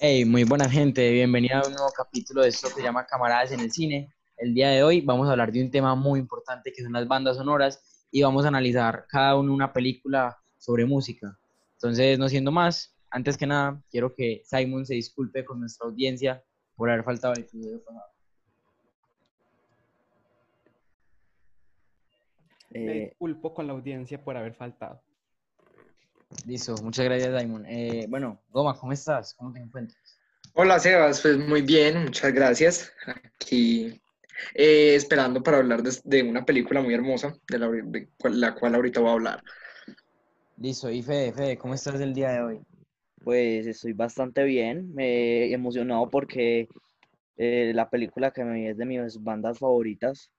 Hey, muy buena gente, bienvenida a un nuevo capítulo de esto que se llama Camaradas en el Cine. El día de hoy vamos a hablar de un tema muy importante que son las bandas sonoras y vamos a analizar cada uno una película sobre música. Entonces, no siendo más, antes que nada, quiero que Simon se disculpe con nuestra audiencia por haber faltado el episodio pasado. Me disculpo con la audiencia por haber faltado. Listo, muchas gracias, Simon. Eh, bueno, Goma, ¿cómo estás? ¿Cómo te encuentras? hola Sebas, pues muy bien, muchas gracias. Aquí eh, esperando para hablar de, de una película muy hermosa, de la, de cual- la cual ahorita voy a hablar. Listo, y Fede, Fede, ¿cómo estás el día de hoy? Pues estoy bastante bien, me emocionado porque eh, la película que me vi es de mis bandas favoritas.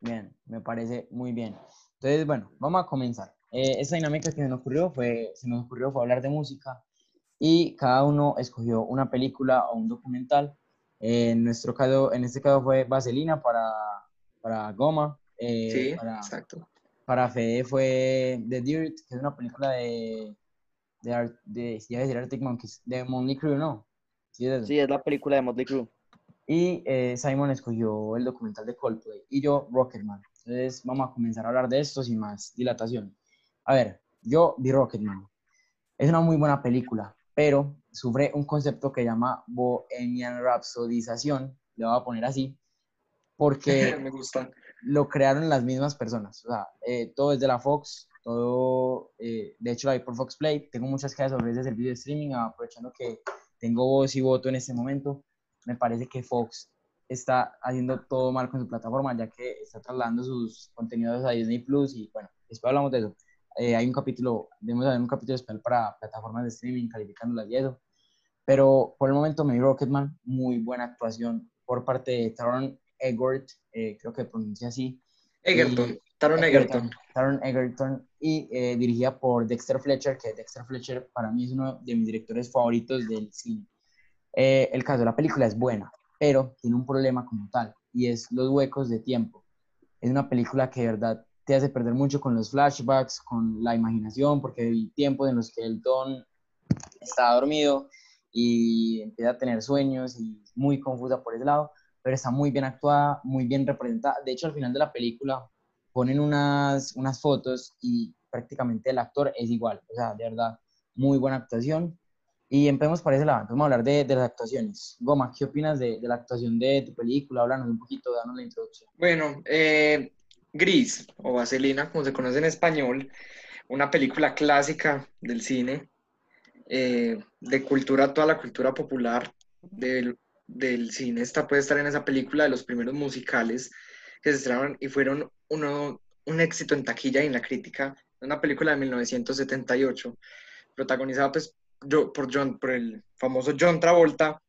Bien, me parece muy bien. Entonces, bueno, vamos a comenzar. Eh, esta dinámica que se nos ocurrió fue, se nos ocurrió fue hablar de música y cada uno escogió una película o un documental. Eh, en nuestro caso, en este caso fue Vaselina para, para Goma. eh, Sí, para, exacto. para Fede fue The Dirt, que es una película de, de, Ar- de, ya decir Arctic Monkeys, de Motley Crue, ¿no? Sí, es. Sí, es la película de Motley Crue. Y eh, Simon escogió el documental de Coldplay y yo Rocketman. Entonces vamos a comenzar a hablar de esto sin más dilatación. A ver, yo vi Rocketman. Es una muy buena película, pero sufre un concepto que llama Bohemian Rhapsodización, le voy a poner así, porque Me gusta. lo crearon las mismas personas. O sea, eh, todo es de la Fox, todo, eh, de hecho la vi por Fox Play. Tengo muchas quejas sobre ese servicio de streaming, aprovechando que tengo voz y voto en este momento. Me parece que Fox está haciendo todo mal con su plataforma, ya que está trasladando sus contenidos a Disney Plus y bueno, después hablamos de eso. Eh, hay un capítulo, debemos haber un capítulo especial para plataformas de streaming, calificándolas y eso. Pero por el momento me vi Rocketman, muy buena actuación por parte de Taron Egerton, eh, creo que pronuncia así. Egerton, Y- Taron Egerton. Taron Egerton y eh, dirigida por Dexter Fletcher, que Dexter Fletcher para mí es uno de mis directores favoritos del cine. Eh, el caso de la película es buena, pero tiene un problema como tal, y es los huecos de tiempo. Es una película que de verdad te hace perder mucho con los flashbacks, con la imaginación, porque hay tiempos en los que el Don está dormido y empieza a tener sueños y muy confusa por ese lado, pero está muy bien actuada, muy bien representada. De hecho, al final de la película ponen unas, unas fotos y prácticamente el actor es igual, o sea, de verdad, muy buena actuación. Y empecemos por ese lado, vamos a hablar de, de las actuaciones. Goma, ¿qué opinas de, de la actuación de tu película? Háblanos un poquito, danos la introducción. Bueno, eh, Gris o Vaselina, como se conoce en español, una película clásica del cine, eh, de cultura, toda la cultura popular del, del cine está, puede estar en esa película de los primeros musicales que se estrenaron y fueron uno, un éxito en taquilla y en la crítica. Una película de 1978, protagonizada pues, yo, por, John, por el famoso John Travolta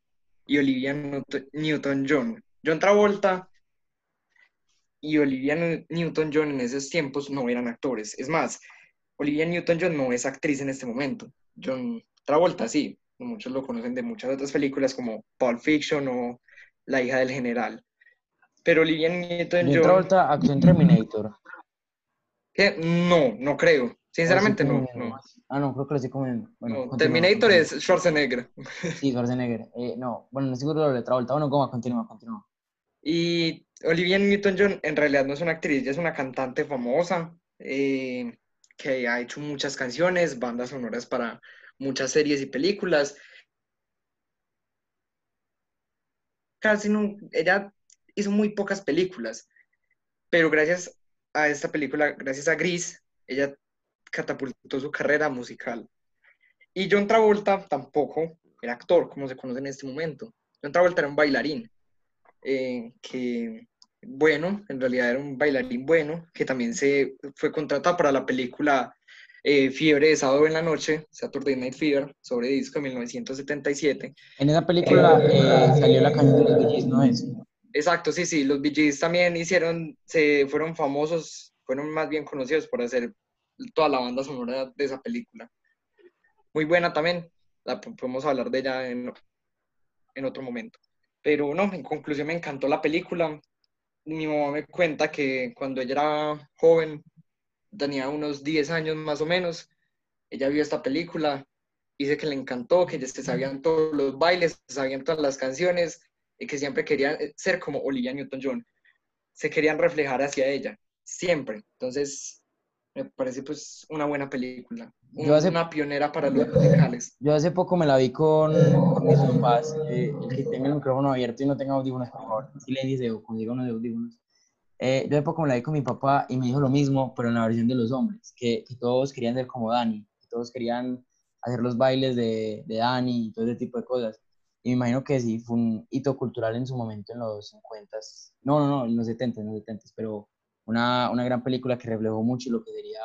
y Olivia Newton- Newton-John. John Travolta y Olivia New- Newton-John en esos tiempos no eran actores. Es más, Olivia Newton-John no es actriz en este momento. John Travolta sí, muchos lo conocen de muchas otras películas como Pulp Fiction o La hija del general. Pero Olivia John Newton-John, Travolta actuó en Terminator. no, no creo. Sinceramente no, no. Ah, no, creo que lo estoy comiendo. Bueno, No, Terminator es Schwarzenegger. Sí, Schwarzenegger. Eh, no, bueno, no seguro de Travolta. Bueno, Goma, continúa, continúa. Y Olivia Newton-John en realidad no es una actriz, ella es una cantante famosa eh, que ha hecho muchas canciones, bandas sonoras para muchas series y películas. Casi no, ella hizo muy pocas películas, pero gracias a esta película, gracias a Gris, ella catapultó su carrera musical. Y John Travolta tampoco era actor, como se conoce en este momento. John Travolta era un bailarín eh, que, bueno, en realidad era un bailarín bueno, que también se fue contratado para la película eh, Fiebre de Sábado en la Noche, Saturday Night Fever, sobre disco de 1977. En esa película eh, salió la canción de los Bee Gees, ¿no es? Exacto, sí, sí, los Bee Gees también hicieron, se fueron famosos, fueron más bien conocidos por hacer toda la banda sonora de esa película. Muy buena también, la po- podemos hablar de ella en, en otro momento. Pero no, en conclusión me encantó la película. Mi mamá me cuenta que cuando ella era joven, tenía unos 10 años más o menos, ella vio esta película dice que le encantó, que se sabían todos los bailes, sabían todas las canciones y que siempre querían eh, ser como Olivia Newton-John. Se querían reflejar hacia ella, siempre. Entonces, me parece pues una buena película, Yo hace- una pionera para los musicales. Yo hace poco me la vi con, con mis papás. eh, el que tenga el micrófono abierto y no tenga audífonos, por favor, silencie o consiga unos audífonos. Eh, yo hace poco me la vi con mi papá y me dijo lo mismo, pero en la versión de los hombres, que, que todos querían ser como Dani, que todos querían hacer los bailes de, de Dani y todo ese tipo de cosas. Y me imagino que sí, fue un hito cultural en su momento en los 50, no, no, no, en los 70, en los 70, pero una, una gran película que reflejó mucho lo que sería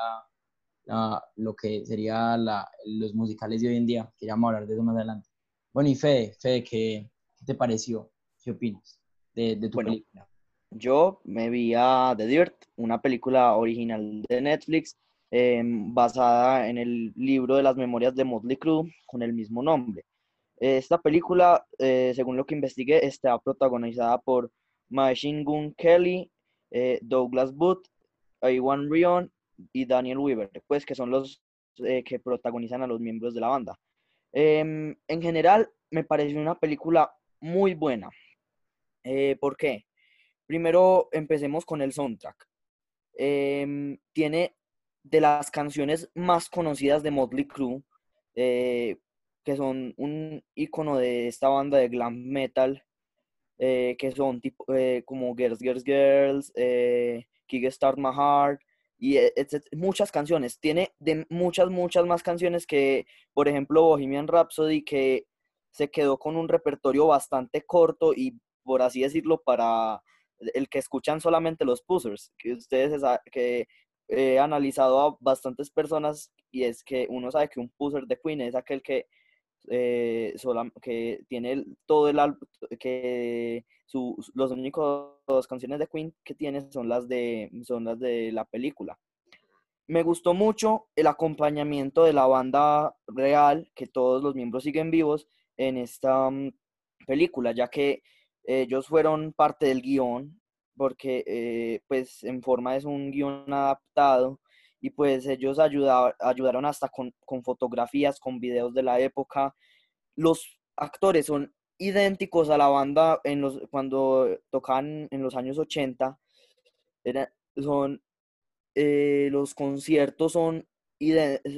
la- lo que sería la, los musicales de hoy en día, que ya vamos a hablar de eso más adelante. Bueno, y Fede, Fede, ¿qué, qué te pareció? ¿Qué opinas de, de tu Bueno. película? Yo me vi a The Dirt, una película original de Netflix em, basada en el libro de las memorias de Motley Crue con el mismo nombre. Esta película, eh, según lo que investigué, está protagonizada por Machine Gun Kelly, eh, Douglas Booth, Iwan Rion y Daniel Weaver, pues que son los eh, que protagonizan a los miembros de la banda. Em, en general, me pareció una película muy buena. Eh, ¿por qué? Primero empecemos con el soundtrack. Em, tiene de las canciones más conocidas de Motley Crue, que son un icono de esta banda de glam metal, eh, que son tipo, eh, como Girls, Girls, Girls, eh, My Heart, y e- etc- muchas canciones. Tiene de muchas, muchas más canciones que, por ejemplo, Bohemian Rhapsody, que se quedó con un repertorio bastante corto y, por así decirlo, para el que escuchan solamente los pushers, que ustedes que he analizado a bastantes personas y es que uno sabe que un pusher de Queen es aquel que eh, solam- que tiene todo el álbum, que su, los únicos dos canciones de Queen que tiene son las de son las de la película. Me gustó mucho el acompañamiento de la banda real, que todos los miembros siguen vivos en esta mm, película, ya que ellos fueron parte del guion, porque eh, pues en forma es un guion adaptado y pues ellos ayuda- ayudaron hasta con, con fotografías, con videos de la época. Los actores son idénticos a la banda en los, cuando tocaban en los años 80. Era- son, eh, los conciertos son,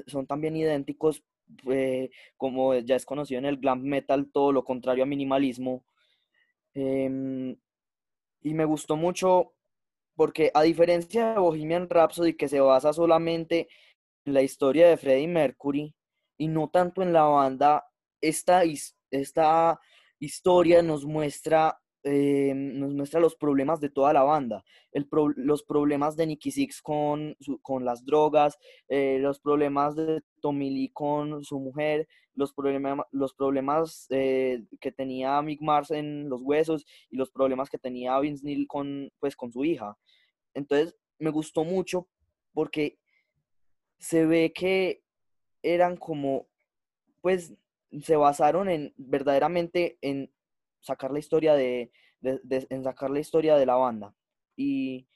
son también idénticos, eh, como ya es conocido en el glam metal, todo lo contrario a minimalismo. Em, y me gustó mucho porque a diferencia de Bohemian Rhapsody, que se basa solamente en la historia de Freddie Mercury y no tanto en la banda, esta, esta historia nos muestra, eh, nos muestra los problemas de toda la banda, los problemas de Nicky Six con, con las drogas, eh, los problemas de Tommy con su mujer, los, problema- los problemas eh, que tenía Mick Mars en los huesos y los problemas que tenía Vince Neil con, pues, con su hija. Entonces, me gustó mucho porque se ve que eran como, pues, se basaron en verdaderamente en sacar la historia de, de- de- en sacar la historia de la banda. Y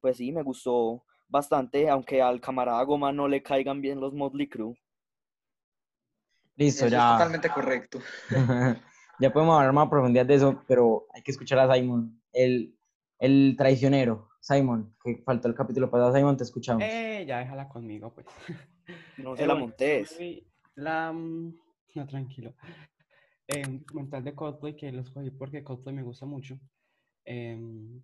pues sí, me gustó bastante, aunque al camarada Goma no le caigan bien los Motley Crue. Listo, Eso es ya. totalmente correcto. ya podemos hablar más a profundidad de eso, pero hay que escuchar a Simon, el, el traicionero. Simon, que faltó el capítulo pasado. Simon, te escuchamos. Eh, ya déjala conmigo, pues. No Eh, se la bueno, montes. soy La... mm, No, tranquilo. Eh, un documental de Coldplay que lo escogí porque Coldplay me gusta mucho. Em,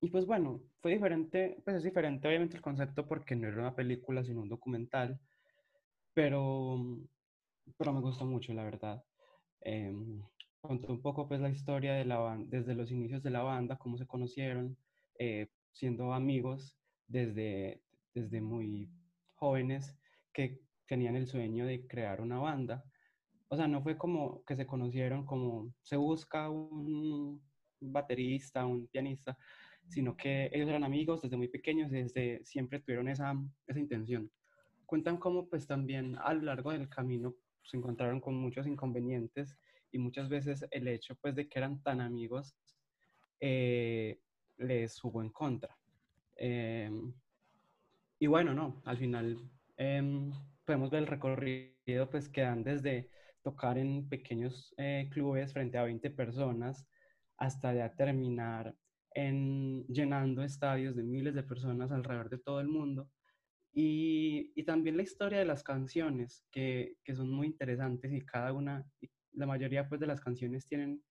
y pues bueno, fue diferente, pues es diferente obviamente el concepto porque no era una película, sino un documental. Pero, pero me gustó mucho, la verdad. Em, contó un poco pues la historia de la banda, desde los inicios de la banda, cómo se conocieron, eh, siendo amigos desde, desde muy jóvenes que tenían el sueño de crear una banda. O sea, no fue como que se conocieron como se busca un baterista, un pianista, sino que ellos eran amigos desde muy pequeños, desde siempre tuvieron esa, esa intención. Cuentan cómo pues también a lo largo del camino se encontraron con muchos inconvenientes y muchas veces el hecho pues de que eran tan amigos eh, les jugó en contra. Em, y bueno, no, al final em, podemos ver el recorrido pues que dan desde tocar en pequeños eh, clubes frente a 20 personas hasta ya terminar en llenando estadios de miles de personas alrededor de todo el mundo. Y, y también la historia de las canciones, que, que, son muy interesantes y cada una, la mayoría pues de las canciones tienen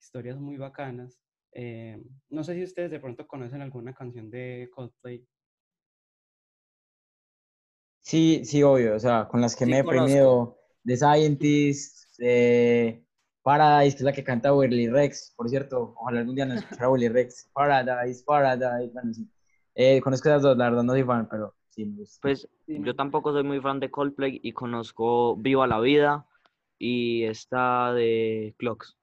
historias muy bacanas. Eh, no sé si ustedes de pronto conocen alguna canción de Coldplay. Sí, sí, obvio, o sea, con las que me he premiado The Scientist, de Paradise, que es la que canta Willy Rex, por cierto, ojalá algún día nos escuchara Willy Rex, Paradise, Paradise, bueno, sí. Eh, conozco esas dos, la verdad no soy fan, pero sí me gusta. Pues yo tampoco soy muy fan de Coldplay y conozco Viva la Vida y esta de Clocks.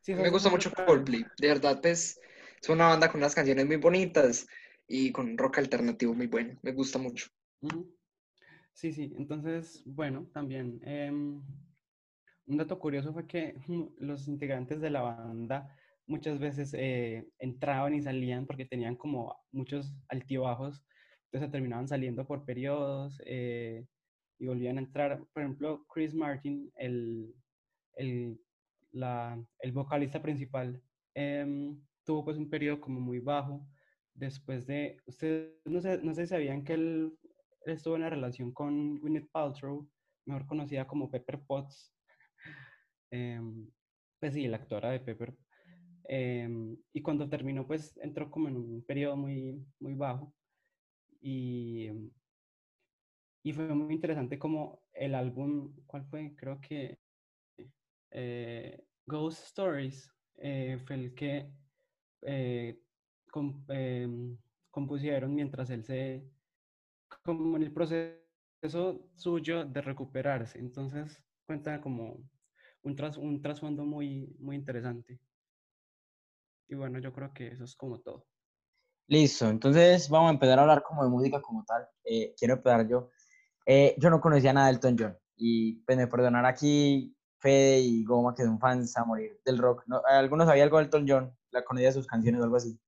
Sí, me gusta mucho Coldplay, de verdad, pues es una banda con unas canciones muy bonitas y con rock alternativo muy bueno, me gusta mucho. Sí, sí, entonces, bueno, también em, un dato curioso fue que los integrantes de la banda muchas veces eh, entraban y salían porque tenían como muchos altibajos, entonces terminaban saliendo por periodos eh, y volvían a entrar. Por ejemplo, Chris Martin, el, el, la, el vocalista principal, em, tuvo pues un periodo como muy bajo después de, ustedes no sé, no sé si sabían que él, estuvo en una relación con Gwyneth Paltrow, mejor conocida como Pepper Potts, em, pues sí, la actora de Pepper. Em, y cuando terminó, pues entró como en un periodo muy, muy bajo. Y, y fue muy interesante como el álbum, ¿cuál fue? Creo que eh, Ghost Stories eh, fue el que eh, em, compusieron mientras él se, como en el proceso suyo de recuperarse. Entonces cuenta como un, tras, un trasfondo muy, muy interesante. Y bueno, yo creo que eso es como todo. Listo, entonces vamos a empezar a hablar como de música como tal. quiero empezar yo. yo no conocía nada de Elton John y pues me perdonar aquí Fede y Goma, que son fans a morir del rock. ¿No? ¿Algunos sabía algo de Elton John? ¿La conocía sus canciones o algo así?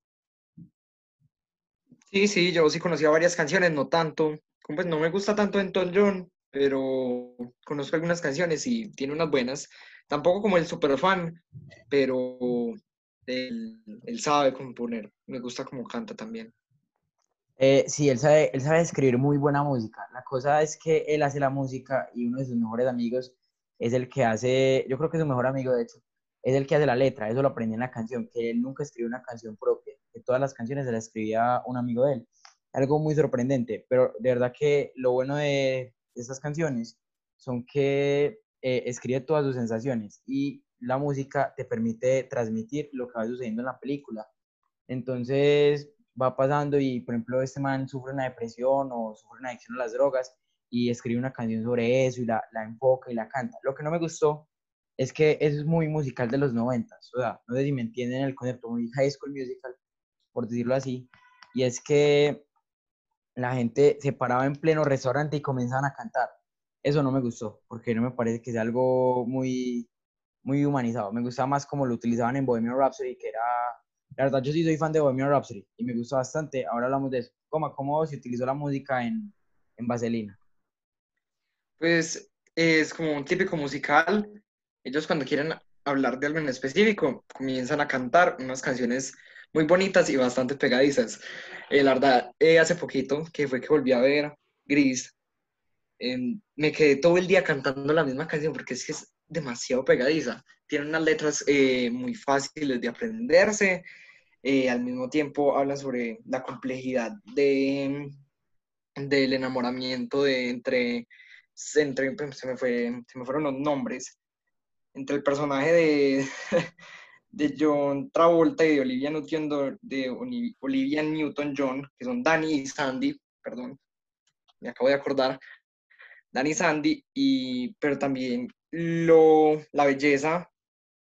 Sí, sí, yo sí conocía varias canciones, no tanto. Pues no me gusta tanto Elton John, pero conozco algunas canciones y tiene unas buenas. Tampoco como el super fan, pero él, sabe componer. Me gusta cómo canta también. Eh, sí, él sabe, él sabe escribir muy buena música. La cosa es que él hace la música y uno de sus mejores amigos es el que hace, yo creo que es su mejor amigo de hecho, es el que hace la letra, eso lo aprendí en la canción, que él nunca escribió una canción propia, que todas las canciones se las escribía un amigo de él. Algo muy sorprendente, pero de verdad que lo bueno de estas canciones son que eh, escribe todas sus sensaciones y la música te permite transmitir lo que va sucediendo en la película. Entonces va pasando y, por ejemplo, este man sufre una depresión o sufre una adicción a las drogas y escribe una canción sobre eso y la, la enfoca y la canta. Lo que no me gustó es que es muy musical de los 90, o sea, no sé si me entienden el concepto, muy high school musical, por decirlo así, y es que la gente se paraba en pleno restaurante y comenzaban a cantar. Eso no me gustó, porque no me parece que sea algo muy, muy humanizado. Me gustaba más como lo utilizaban en Bohemian Rhapsody, que era... La verdad, yo sí soy fan de Bohemian Rhapsody y me gustó bastante. Ahora hablamos de eso. ¿Cómo, cómo se utilizó la música en, en Vaselina? pues es como un típico musical. Ellos cuando quieren hablar de algo en específico, comienzan a cantar unas canciones muy bonitas y bastante pegadizas. Eh, la verdad, eh, hace poquito, que fue que volví a ver Gris, em, me quedé todo el día cantando la misma canción porque es que es demasiado pegadiza. Tiene unas letras eh, muy fáciles de aprenderse, al mismo tiempo habla sobre la complejidad de, del enamoramiento de, entre entre, me se me fueron los nombres, entre el personaje de, de John Travolta y de Olivia Newton, de Olivia Newton-John, que son Danny y Sandy, perdón, me acabo de acordar, Danny y Sandy, y, pero también lo, la belleza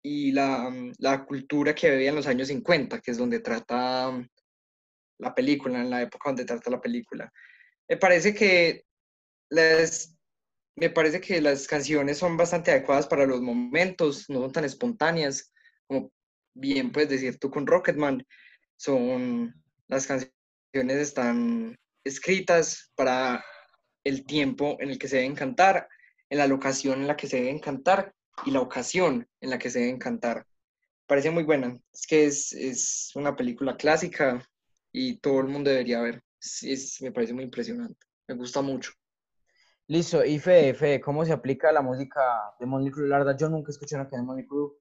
y la, la, cultura que vivía en los años 50, que es donde trata la película, en la época donde trata la película. Me parece que les, me parece que las canciones son bastante adecuadas para los momentos, no son tan espontáneas, como bien puedes decir tú con Rocketman, son, las canciones están escritas para el tiempo en el que se deben cantar en la locación en la que se deben cantar y la ocasión en la que se deben cantar. Parece muy buena. Es que es, es una película clásica y todo el mundo debería ver. Es- es- me parece muy impresionante. Me gusta mucho. Listo, y Fede, Fede, ¿cómo se aplica la música de Motley Crue? La verdad, yo nunca escuché una canción de Motley Crue.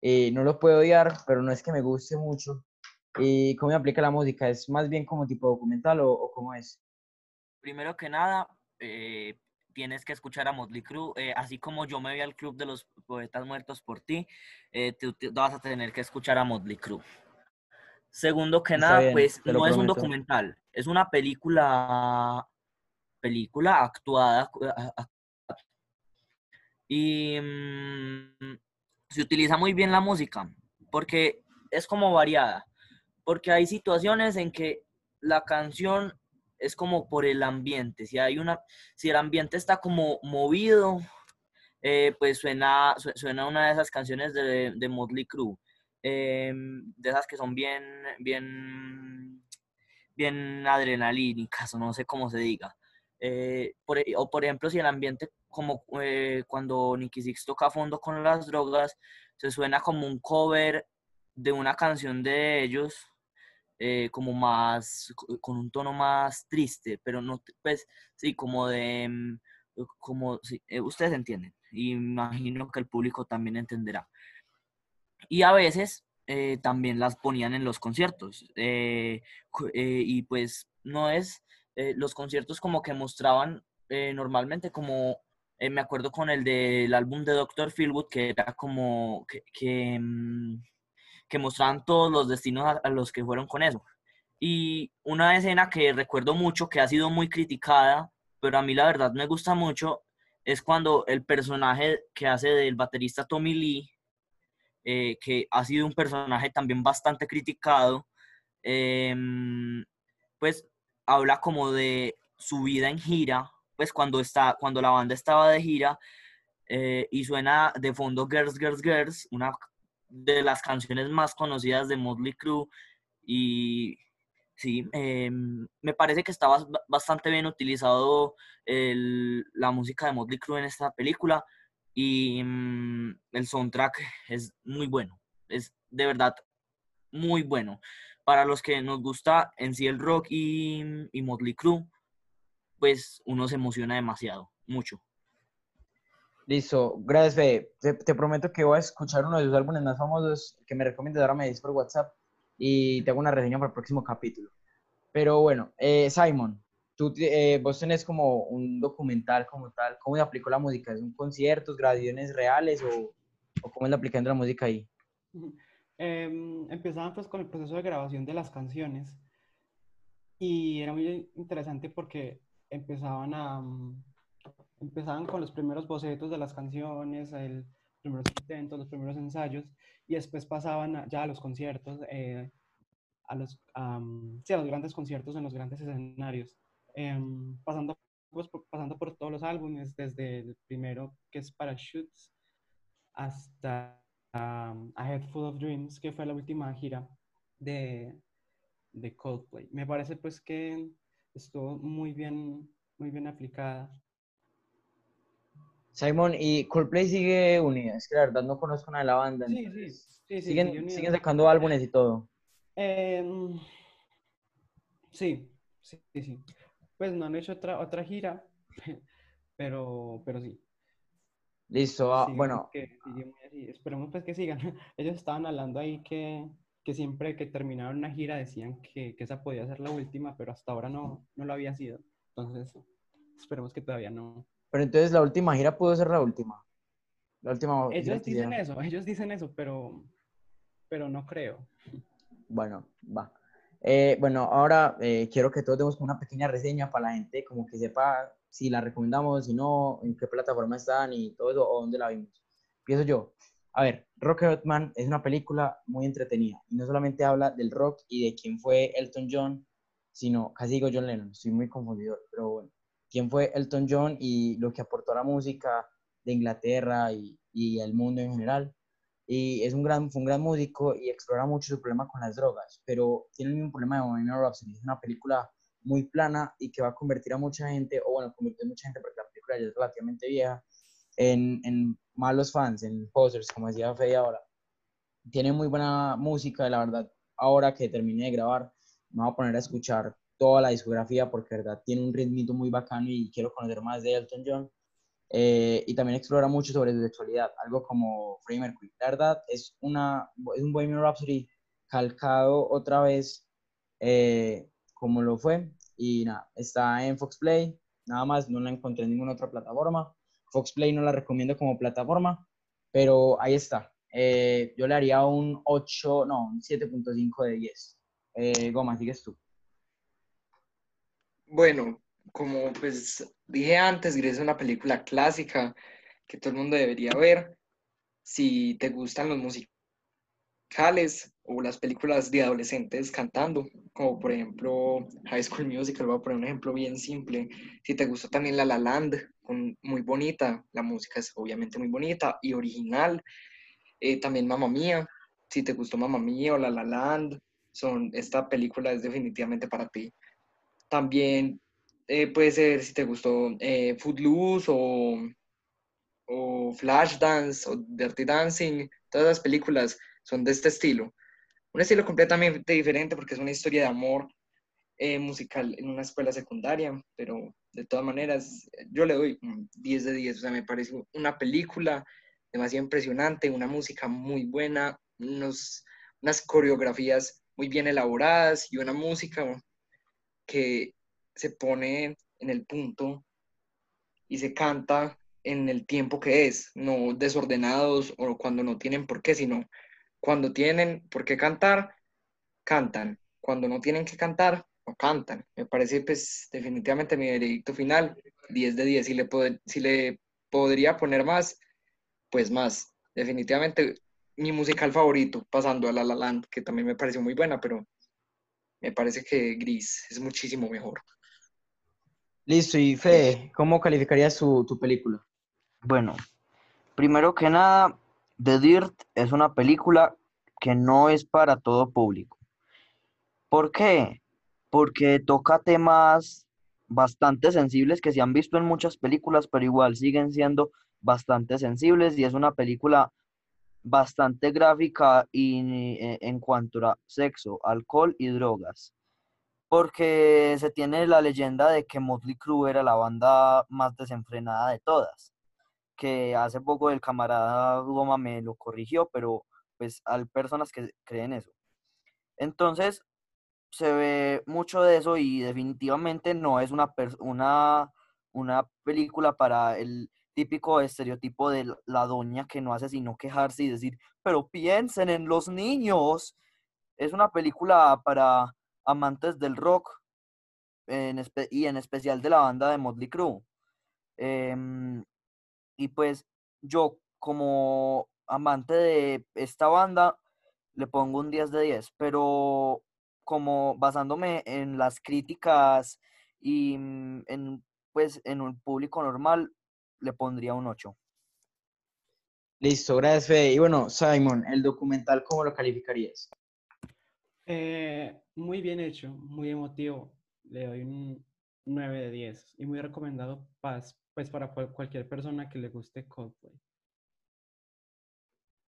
Eh, no lo puedo odiar, pero no es que me guste mucho. ¿Y cómo se aplica la música? ¿Es más bien como tipo documental o, o cómo es? Primero que nada, eh, tienes que escuchar a Motley Crue, eh, así como yo me vi al Club de los Poetas Muertos por ti, eh, tú, tú vas a tener que escuchar a Motley Crue. Segundo que Está nada, bien, pues no es un prometo. documental, es una película, película actuada. Y mm, se utiliza muy bien la música, porque es como variada, porque hay situaciones en que la canción es como por el ambiente, si hay una, si el ambiente está como movido, eh, pues suena, su- suena una de esas canciones de, de Motley Crue, eh, de esas que son bien, bien, bien adrenalínicas, o no sé cómo se diga. Eh, por e- o por ejemplo, si el ambiente, como eh, cuando Nicky Six toca a fondo con las drogas, se suena como un cover de una canción de ellos, eh, como más, co- con un tono más triste, pero no, pues, sí, como de, mm, como, eh, ustedes entienden, imagino que el público también entenderá. Y a veces también las ponían en los conciertos, y pues no es, los conciertos como que mostraban normalmente como, eh, me acuerdo con el del álbum de Dr. Philwood, que era como, que, que, mm, que mostraban todos los destinos a, a los que fueron con eso. Y una escena que recuerdo mucho, que ha sido muy criticada, pero a mí la verdad me gusta mucho, es cuando el personaje que hace del baterista Tommy Lee, eh, que ha sido un personaje también bastante criticado, em, pues habla como de su vida en gira, pues cuando, está, cuando la banda estaba de gira eh, y suena de fondo Girls, Girls, Girls, una de las canciones más conocidas de Motley Crue y sí, em, me parece que está bas- bastante bien utilizado el- la música de Motley Crue en esta película y mm, el soundtrack es muy bueno, es de verdad muy bueno. Para los que nos gusta en sí el rock y, y Motley Crue, pues uno se emociona demasiado, mucho. Listo, gracias, Fede. Te, te prometo que voy a escuchar uno de sus álbumes más famosos que me recomiendas, ahora me dices por WhatsApp y te hago una reseña para el próximo capítulo. Pero bueno, eh, Simon, tú, eh, vos tenés como un documental como tal, ¿cómo se aplicó la música? ¿Es un conciertos, grabaciones reales o, o cómo es la aplicando la música ahí? Em, empezaban pues con el proceso de grabación de las canciones y era muy interesante porque empezaban a mm, empezaban con los primeros bocetos de las canciones, el primeros intentos, los primeros ensayos y después pasaban a- ya a los conciertos, eh, a los am, sí, a los grandes conciertos en los grandes escenarios, Em, pasando pues, por, pasando por todos los álbumes desde el primero que es Parachutes hasta um, A Head Full of Dreams, que fue la última gira de, de Coldplay. Me parece pues que estuvo muy bien, muy bien aplicada. Simon, y Coldplay sigue unida, es que la verdad no conozco nada de la banda. Sí, sí, sí, sí, siguen, sigue unida. siguen sacando álbumes y todo. Em, sí, sí, sí, sí. Pues no han hecho otra, otra gira, pero, pero sí. Listo, ah, bueno, que. Esperemos pues que sigan. Ellos estaban hablando ahí que, que siempre que terminaban una gira decían que, que esa podía ser la última, pero hasta ahora no, no lo había sido. Entonces, esperemos que todavía no. pero entonces la última gira pudo ser la última. La última Ellos dicen eso, ellos dicen eso, pero, pero no creo. Bueno, va. Eh, bueno, ahora eh, quiero que todos demos una pequeña reseña para la gente, como que sepa si la recomendamos, si no, en qué plataforma están y todo eso, o dónde la vimos. Empiezo yo. A ver, Rocketman es una película muy entretenida y no solamente habla del rock y de quién fue Elton John, sino, casi digo John Lennon, estoy muy confundido, pero bueno, quién fue Elton John y lo que aportó a la música de Inglaterra y, y mundo en general y es un gran, fue un gran músico y explora mucho su problema con las drogas, pero tiene el mismo problema de Bohemian Rhapsody. Es una película muy plana y que va a convertir a mucha gente, o bueno, convirtió a mucha gente porque la película ya es relativamente vieja, en, en malos fans, en posters, como decía Fede ahora. Tiene muy buena música, la verdad. Ahora que terminé de grabar, me voy a poner a escuchar toda la discografía porque, verdad, tiene un ritmito muy bacano y quiero conocer más de Elton John. Eh, y también explora mucho sobre su sexualidad, algo como Freddie Mercury. La verdad, es, una, es un Bohemian Rhapsody calcado otra vez eh, como lo fue. Y nada, está en Fox Play, nada más, no la encontré en ninguna otra plataforma. Fox Play no la recomiendo como plataforma, pero ahí está. Eh, yo le haría un 8, no, un 7.5 de 10. Eh, Goma, sigues tú. Bueno, como pues dije antes, Grease es una película clásica que todo el mundo debería ver. Si te gustan los musicales o las películas de adolescentes cantando, como por ejemplo High School Musical, voy a poner un ejemplo bien simple. Si te gusta también La La Land, muy bonita, la música es obviamente muy bonita y original. Eh, también Mamma Mía, si te gustó Mamma Mía o La La Land, son, esta película es definitivamente para ti. También eh, puede ser si te gustó eh, Footloose o, o Flashdance o Dirty Dancing, todas las películas son de este estilo. Un estilo completamente diferente porque es una historia de amor eh, musical en una escuela secundaria, pero de todas maneras yo le doy 10 de 10, o sea, me parece una película demasiado impresionante, una música muy buena, unos, unas coreografías muy bien elaboradas y una música que se pone en el punto y se canta en el tiempo que es, no desordenados o cuando no tienen por qué, sino cuando tienen por qué cantar, cantan. Cuando no tienen que cantar, no cantan. Me parece pues definitivamente mi veredicto final, 10 de 10. Si le, si le podría poner más, pues más. Definitivamente mi musical favorito, pasando a La La Land, que también me pareció muy buena, pero me parece que Gris es muchísimo mejor. Listo, y Fede, ¿cómo calificarías tu película? Bueno, primero que nada, The Dirt es una película que no es para todo público. ¿Por qué? Porque toca temas bastante sensibles que se han visto en muchas películas, pero igual siguen siendo bastante sensibles y es una película bastante gráfica y, eh, en cuanto a sexo, alcohol y drogas porque se tiene la leyenda de que Motley Crue era la banda más desenfrenada de todas, que hace poco el camarada Goma me lo corrigió, pero pues hay personas que creen eso. Entonces, se ve mucho de eso y definitivamente no es una, una, una película para el típico estereotipo de la doña que no hace sino quejarse y decir, pero piensen en los niños. Es una película para amantes del rock y en especial de la banda de Motley Crue. Em, y pues yo como amante de esta banda le pongo un 10 de 10, pero como basándome en las críticas y mm, en, pues en un público normal le pondría un 8. Listo, gracias Fede. Y bueno, Simon, el documental, ¿cómo lo calificarías? Eh, muy bien hecho, muy emotivo. Le doy un 9 de 10 y muy recomendado pues para cualquier persona que le guste Coldplay.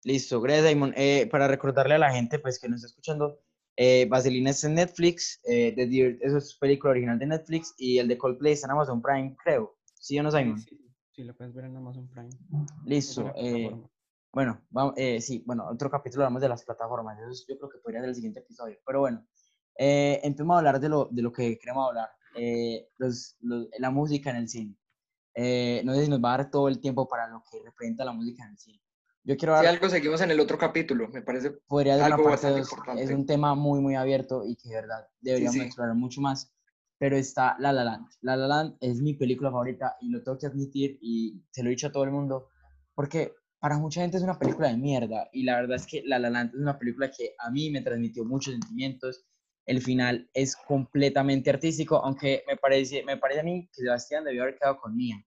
Listo, gracias Simon. Eh, para recordarle a la gente pues que nos está escuchando, eh, Vaselina es en Netflix, eh, The Dirt, eso es película original de Netflix y el de Coldplay está en Amazon Prime, creo. ¿Sí o no, Simon? Sí, sí, lo puedes ver en Amazon Prime. Listo. Eh, bueno, vamos, eh, sí, bueno, otro capítulo hablamos de las plataformas, eso yo creo que podría ser el siguiente episodio, pero bueno, eh, empezamos a hablar de lo, de lo que queremos hablar, eh, los, la música en el cine. Eh, no sé si nos va a dar todo el tiempo para lo que representa la música en el cine. Yo quiero dar, si algo seguimos en el otro capítulo, me parece podría dar algo bastante importante. Es un tema muy, muy abierto y que de verdad deberíamos explorar mucho más, pero está La La Land. La La Land es mi película favorita y lo tengo que admitir y se lo he dicho a todo el mundo, porque para mucha gente es una película de mierda y la verdad es que La La Land es una película que a mí me transmitió muchos sentimientos. El final es completamente artístico, aunque me parece, me parece a mí que Sebastián debió haber quedado con Mía.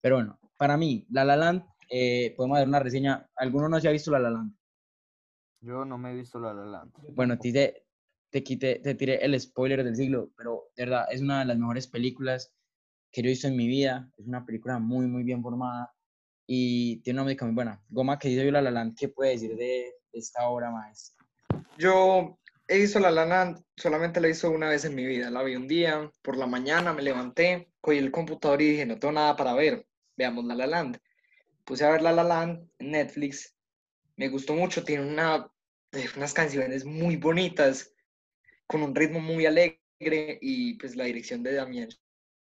Pero bueno, para mí, La La Land, eh, podemos dar una reseña. ¿Alguno no se ha visto La La Land? Yo no me he visto La La Land. Bueno, te, te, quité, te tiré el spoiler del siglo, pero de verdad es una de las mejores películas que yo he visto en mi vida. Es una película muy, muy bien formada y tiene una música muy buena. Goma, que dice La La Land, ¿qué puede decir de, de esta obra maestra? Yo he visto La La Land, solamente la he visto una vez en mi vida. La vi un día, por la mañana me levanté, cogí el computador y dije, no tengo nada para ver, veamos La La Land. Puse a ver La La Land en Netflix, me gustó mucho, tiene una, eh, unas canciones muy bonitas, con un ritmo muy alegre y pues la dirección de Damien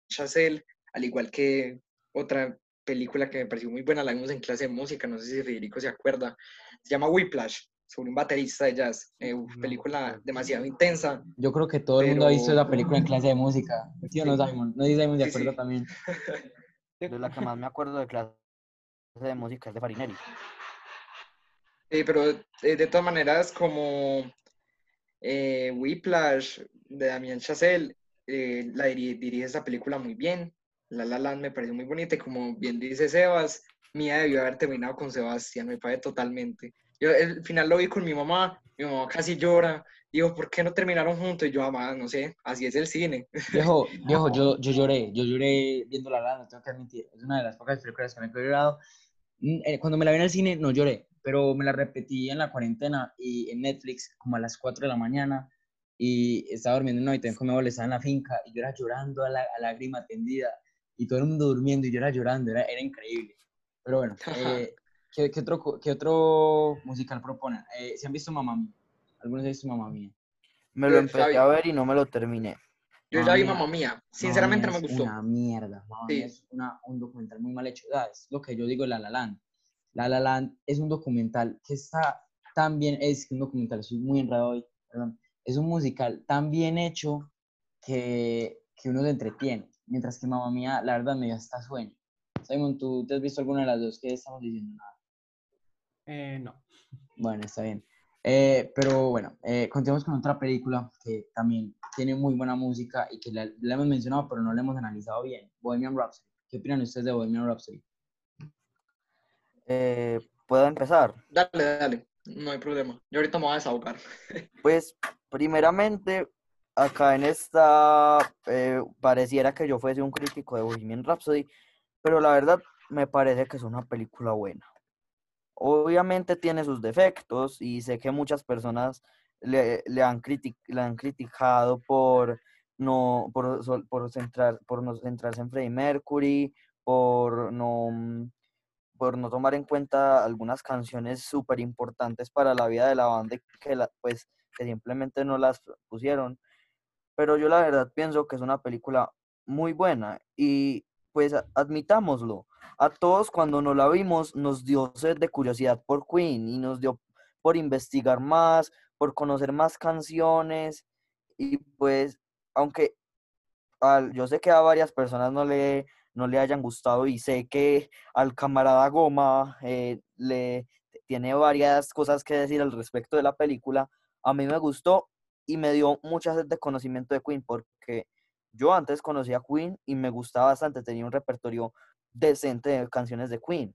Chazelle, al igual que otra película que me pareció muy buena, la vimos en clase de música, no sé si Federico se acuerda, se llama Whiplash, sobre un baterista de jazz, eh, uf, No, película no. demasiado intensa. Yo creo que todo el mundo ha visto Pero- esa película en clase de música. ¿Sí o no, Sí. Simon? ¿No Simon de Sí, acuerdo sí. también? De la que más me acuerdo de clase de música es de Farinelli. Eh, pero eh, de todas maneras, como eh, Whiplash de Damien Chazelle, la diri- dirige esa película muy bien. La La Land me pareció muy bonita y como bien dice Sebas, Mía debió haber terminado con Sebastián, me parece totalmente. Yo el final lo vi con mi mamá, mi mamá casi llora, digo, ¿por qué no terminaron juntos? Y yo, mamá, no sé, así es el cine. Viejo, viejo, yo, yo lloré, yo lloré viendo La La no tengo que admitir. Es una de las pocas películas que me he llorado. Mm, eh, Cuando me la vi en el cine no lloré, pero me la repetí en la cuarentena y en Netflix como a las 4 de la mañana y estaba durmiendo en una habitación con mi abuela, estaba en la finca y yo era llorando a la a lágrima tendida y todo el mundo durmiendo y yo era llorando, era, era increíble. Pero bueno, eh, ¿qué, qué otro, qué otro musical proponen? Eh, ¿Se han visto Mamá Mía? ¿Algunos han visto Mamá Mía? Me lo empecé a ver y no me lo terminé. Yo ya vi Mía. Mamma Mía, sinceramente no me Mía gustó. Es una mierda. Mía Sí. es una, un documental muy mal hecho. Ah, Es lo que yo digo de La La Land. La La Land es un documental que está tan bien, es un documental, soy muy enredado hoy, perdón. Es un musical tan bien hecho que, que uno se entretiene. Mientras que Mamma Mía, la verdad, me dio hasta sueño. Simon, ¿tú te has visto alguna de las dos que estamos diciendo? Eh, no. Bueno, está bien. Eh, pero bueno, eh, continuamos con otra película que también tiene muy buena música y que la, la hemos mencionado, pero no la hemos analizado bien. Bohemian Rhapsody. ¿Qué opinan ustedes de Bohemian Rhapsody? Eh, ¿Puedo empezar? Dale, dale, no hay problema. Yo ahorita me voy a desahogar. Pues, primeramente, acá en esta, eh, pareciera que yo fuese un crítico de Bohemian Rhapsody, pero la verdad me parece que es una película buena. Obviamente tiene sus defectos y sé que muchas personas le, han, criticado por no, por, por, centrar, por no centrarse en Freddie Mercury, por no, mm, por no tomar en cuenta algunas canciones súper importantes para la vida de la banda que, la, pues, que simplemente no las pusieron. Pero yo la verdad pienso que es una película muy buena y pues admitámoslo. A todos cuando nos la vimos nos dio sed de curiosidad por Queen y nos dio por investigar más, por conocer más canciones. Y pues aunque al- yo sé que a varias personas no le, no le hayan gustado y sé que al camarada Goma eh, le tiene varias cosas que decir al respecto de la película, a mí me gustó y me dio mucha sed de conocimiento de Queen porque yo antes conocía a Queen y me gustaba bastante, tenía un repertorio decente de canciones de Queen.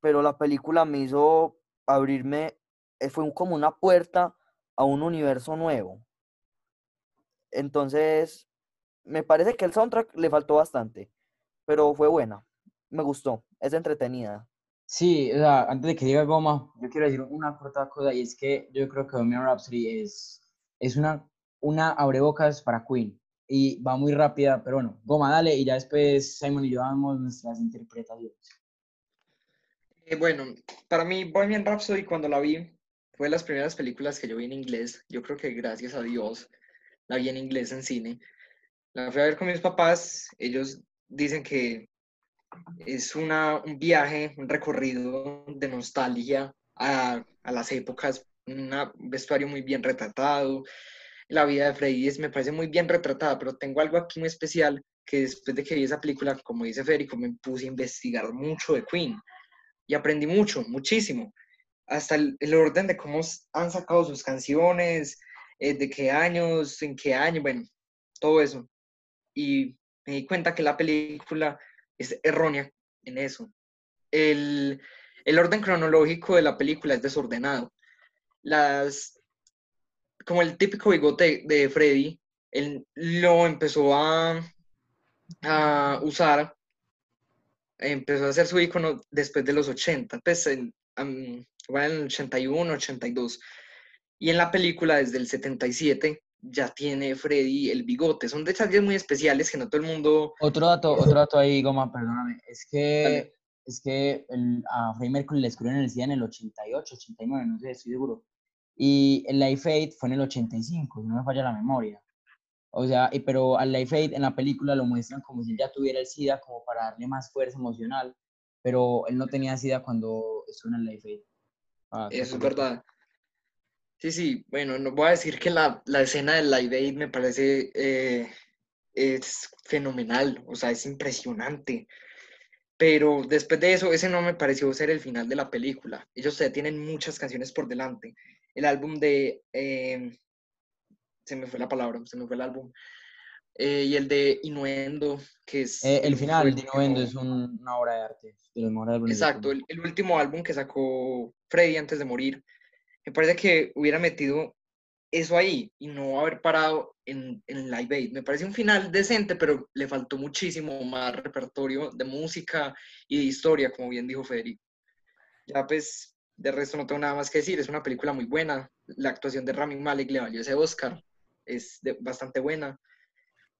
Pero la película me hizo abrirme, eh, fue como una puerta a un universo nuevo. Entonces, me parece que el soundtrack le faltó bastante, pero fue buena. Me gustó, es entretenida. Sí, o sea, antes de que diga Goma, yo quiero decir una corta cosa y es que yo creo que Bohemian Rhapsody es, es una, una abrebocas para Queen y va muy rápida, pero bueno, Goma, dale y ya después Simon y yo damos nuestras interpretaciones. Eh, bueno, para mí Bohemian Rhapsody cuando la vi fue de las primeras películas que yo vi en inglés. Yo creo que gracias a Dios la vi en inglés en cine. La fui a ver con mis papás. Ellos dicen que es una, un viaje, un recorrido de nostalgia a, a las épocas, un vestuario muy bien retratado. La vida de Freddy es- me parece muy bien retratada, pero tengo algo aquí muy especial que después de que vi esa película, como dice Federico, me puse a investigar mucho de Queen y aprendí mucho, muchísimo. Hasta el, el orden de cómo han sacado sus canciones, eh, de qué años, en qué año, bueno, todo eso. Y me di cuenta que la película es errónea en eso. El, el orden cronológico de la película es desordenado. Las, como el típico bigote de Freddy, él lo empezó a, a usar empezó a ser su icono después de los 80, pues en, am, fue en el 81, 82. Y en la película, desde el 77, ya tiene Freddy el bigote. Son detalles muy especiales que no todo el mundo... Otro dato, otro dato ahí, Goma, perdóname, es que, Dale. es que el- a Freddie Mercury le descubrieron en el SIDA en el 88, 89, no sé, estoy seguro. Y el Life Aid fue en el 85, si no me falla la memoria. O sea, y- pero al Life Aid en la película lo muestran como si él ya tuviera el SIDA, como para darle más fuerza emocional, pero él no tenía SIDA cuando estuvo en el Life Aid. Ah, Eso es verdad. Sí, sí, bueno, no voy a decir que la, la escena del Live Aid me parece eh, es fenomenal, o sea, es impresionante. Pero después de eso, ese no me pareció ser el final de la película. Ellos tienen muchas canciones por delante. El álbum de... eh, se me fue la palabra, se me fue el álbum. Eh, y el de Innuendo, que es... Eh, el fue final de último- Innuendo es un- una obra de arte, de de Exacto, el, el último álbum que sacó Freddy antes de morir. Me parece que hubiera metido eso ahí y no haber parado en, en Live Aid. Me parece un final decente, pero le faltó muchísimo más repertorio de música y de historia, como bien dijo Federico. Ya pues, de resto no tengo nada más que decir. Es una película muy buena. La actuación de Rami Malek le valió ese Oscar. Es de- bastante buena.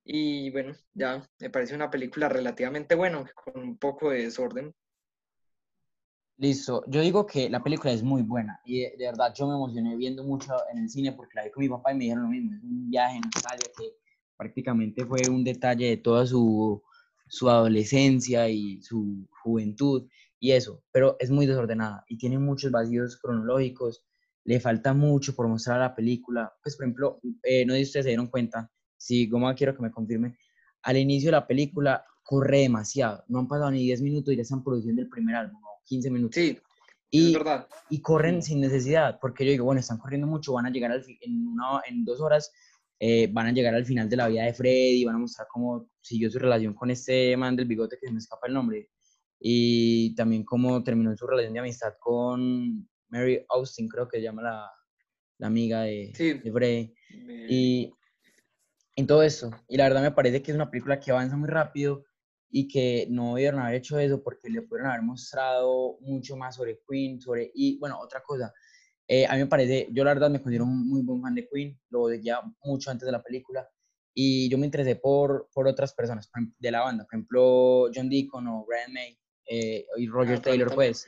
Y bueno, ya me parece una película relativamente buena, con un poco de desorden. Listo, yo digo que la película es muy buena y de, de verdad yo me emocioné viendo mucho en el cine porque la vi con mi papá y me dijeron lo mismo, es un viaje en nostalgia que prácticamente fue un detalle de toda su, su adolescencia y su juventud y eso, pero es muy desordenada y tiene muchos vacíos cronológicos, le falta mucho por mostrar a la película, pues por ejemplo, eh, no sé si ustedes se dieron cuenta, si Goma quiero que me confirme, al inicio de la película corre demasiado, no han pasado ni 10 minutos y ya están produciendo el primer álbum, ¿no? 15 minutos. Sí, es y, verdad. y corren sin necesidad, porque yo digo, bueno, están corriendo mucho, van a llegar al en, una, en dos horas, eh, van a llegar al final de la vida de Freddy, van a mostrar cómo siguió su relación con este man del bigote que se me escapa el nombre, y también cómo terminó su relación de amistad con Mary Austin, creo que se llama la, la amiga de, Sí. de. Me- Y en todo eso. Y la verdad me parece que es una película que avanza muy rápido y que no debieron haber hecho eso porque le pudieron haber mostrado mucho más sobre Queen, sobre... Y bueno, otra cosa. eh, a mí me parece, yo la verdad me considero un muy buen fan de Queen, lo de ya mucho antes de la película. Y yo me interesé por, por otras personas de la banda, por ejemplo, John Deacon o Brian May eh, y Roger Ah, Taylor, pues.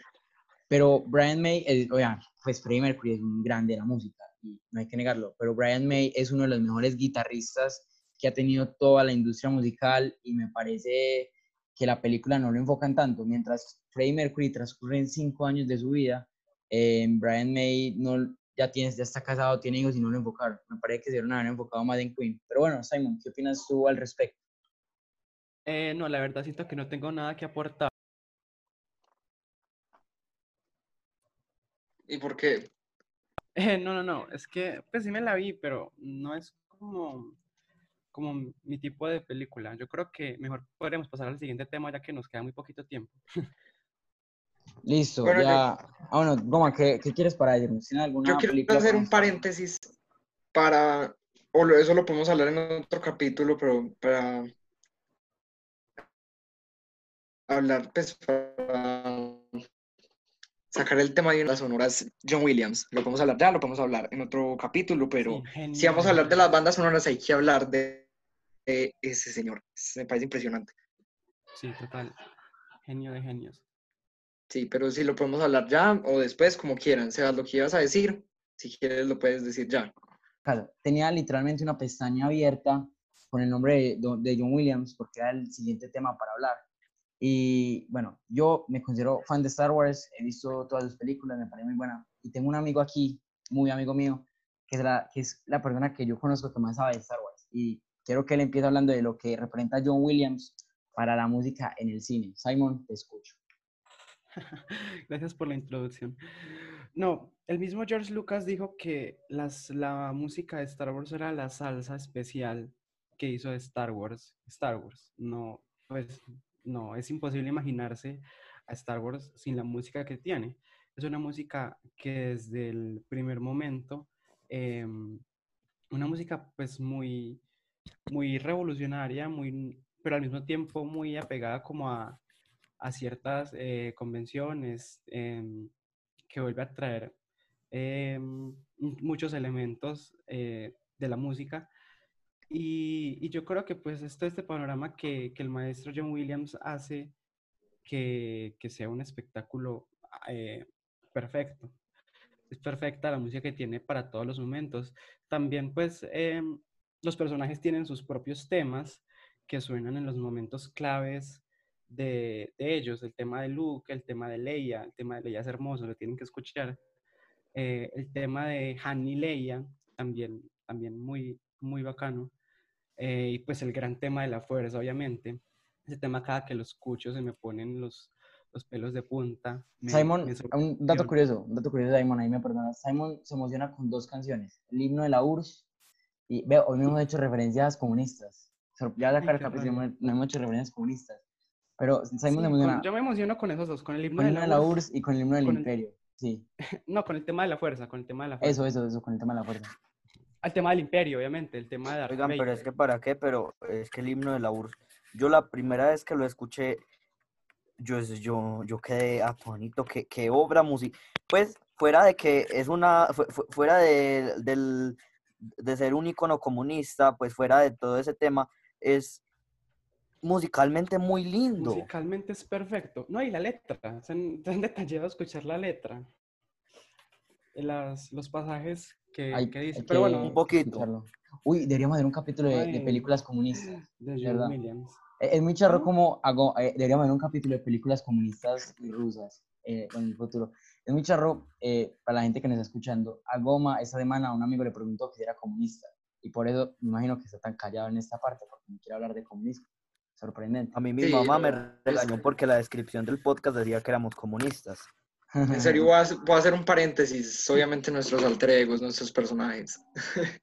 Pero Brian May, es, oigan, pues Freddie Mercury es un grande de la música y no hay que negarlo, pero Brian May es uno de los mejores guitarristas que ha tenido toda la industria musical y me parece que la película no lo enfocan tanto. Mientras Freddie Mercury transcurren cinco años de su vida, eh, Brian May no, ya, tiene, ya está casado, tiene hijos y no lo enfocaron. Me parece que se debieron haber enfocado más en Queen. Pero bueno, Simon, ¿qué opinas tú al respecto? Eh, no, la verdad siento que no tengo nada que aportar. ¿Y por qué? Eh, no, no, no, es que pues sí me la vi, pero no es como, como mi tipo de película. Yo creo que mejor podríamos pasar al siguiente tema ya que nos queda muy poquito tiempo. Listo, Bueno, ya. Ah, bueno, Goma, ¿qué, ¿qué quieres para alguna Yo quiero película hacer un paréntesis para, o eso lo podemos hablar en otro capítulo, pero para hablar, pues, para sacar el tema de las sonoras John Williams. Lo podemos hablar ya, lo podemos hablar en otro capítulo, pero si vamos a hablar de las bandas sonoras, hay que hablar de, de ese señor. Me parece impresionante. Sí, total. Genio de genios. Sí, pero si lo podemos hablar ya o después, como quieran. Sea lo que ibas a decir, si quieres lo puedes decir ya. casa. Tenía literalmente una pestaña abierta con el nombre de John Williams porque era el siguiente tema para hablar. Y bueno, yo me considero fan de Star Wars, he visto todas sus películas, me parece muy buena. Y tengo un amigo aquí, muy amigo mío, que es la, que es la persona que yo conozco que más sabe de Star Wars. Y quiero que él empiece hablando de lo que representa John Williams para la música en el cine. Simon, te escucho. Gracias por la introducción. No, el mismo George Lucas dijo que las, la música de Star Wars era la salsa especial que hizo Star Wars. Star Wars. No, pues no, es imposible imaginarse a Star Wars sin la música que tiene. Es una música que desde el primer momento, em, una música pues muy, muy revolucionaria, muy, pero al mismo tiempo muy apegada como a, ciertas eh, convenciones, em, que vuelve a traer em, muchos elementos eh, de la música. Y, y, yo creo que pues esto este panorama que, que el maestro John Williams hace que, que sea un espectáculo eh, perfecto. Es perfecta la música que tiene para todos los momentos. También pues em, los personajes tienen sus propios temas que suenan en los momentos claves de, de, ellos. El tema de Luke, el tema de Leia, el tema de Leia es hermoso, lo tienen que escuchar. Eh, el tema de Han y Leia, también, también muy, muy bacano. Eh, y pues el gran tema de la fuerza, obviamente. Ese tema cada que lo escucho se me ponen los, los pelos de punta. Me, Simon, me un dato curioso, un dato curioso, Simon, ahí me perdonas. Simon se emociona con dos canciones, el himno de la URSS y veo, hoy no hemos hecho referencias comunistas. Ya la cara capítulo no hemos hecho referencias comunistas. Pero Simon Sí, se emociona con- yo me emociono con esos dos, con el himno con el de himno de la URSS. URSS y con el himno del el- imperio. Sí, No, con el tema de la fuerza, con el tema de la fuerza. eso, eso, eso, con el tema de la fuerza. Al tema del imperio, obviamente, el tema de Darth Oigan, pero es que para qué, pero es que el himno de la URSS, yo la primera vez que lo escuché, yo, yo, yo quedé atónito, que, que obra musical, pues fuera de que es una, fu- fu- fuera de, del, de ser un icono comunista, pues fuera de todo ese tema, es musicalmente muy lindo. Musicalmente es perfecto. No, y la letra, se han detallado escuchar la letra. Las, los pasajes que, Hay, que dice. hay Pero que bueno, un poquito. escucharlo. Uy, deberíamos hacer un capítulo de, de películas comunistas. de John verdad. Williams. Eh, Es muy charro como hago, eh, deberíamos hacer un capítulo de películas comunistas y rusas eh, en el futuro. Es muy charro eh, para la gente que nos está escuchando. A Goma esta semana un amigo le preguntó que si era comunista y por eso me imagino que está tan callado en esta parte porque no quiere hablar de comunismo. Sorprendente. A mí mi Sí, mamá me regañó porque la descripción del podcast decía que éramos comunistas. En serio, voy a, voy a hacer un paréntesis. Obviamente nuestros alter egos, nuestros personajes.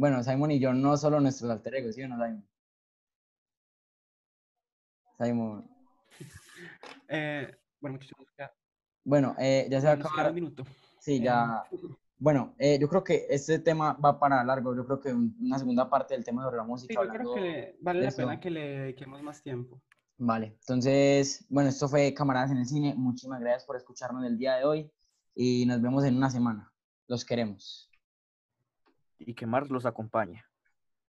Bueno, Simon y yo no solo nuestros alter egos, ¿sí o no, Simon? Simon. Eh, bueno, muchachos, queda- Bueno, eh, ya se va a nos queda acabar. un minuto. Sí, Eh, ya. Bueno, eh, yo creo que este tema va para largo. Yo creo que un- una segunda parte del tema sobre la Sí, música. yo creo que vale de la pena que le dediquemos más tiempo. Vale, entonces, bueno, esto fue Camaradas en el Cine. Muchísimas gracias por escucharnos el día de hoy y nos vemos en una semana. Los queremos. Y que Mars los acompañe.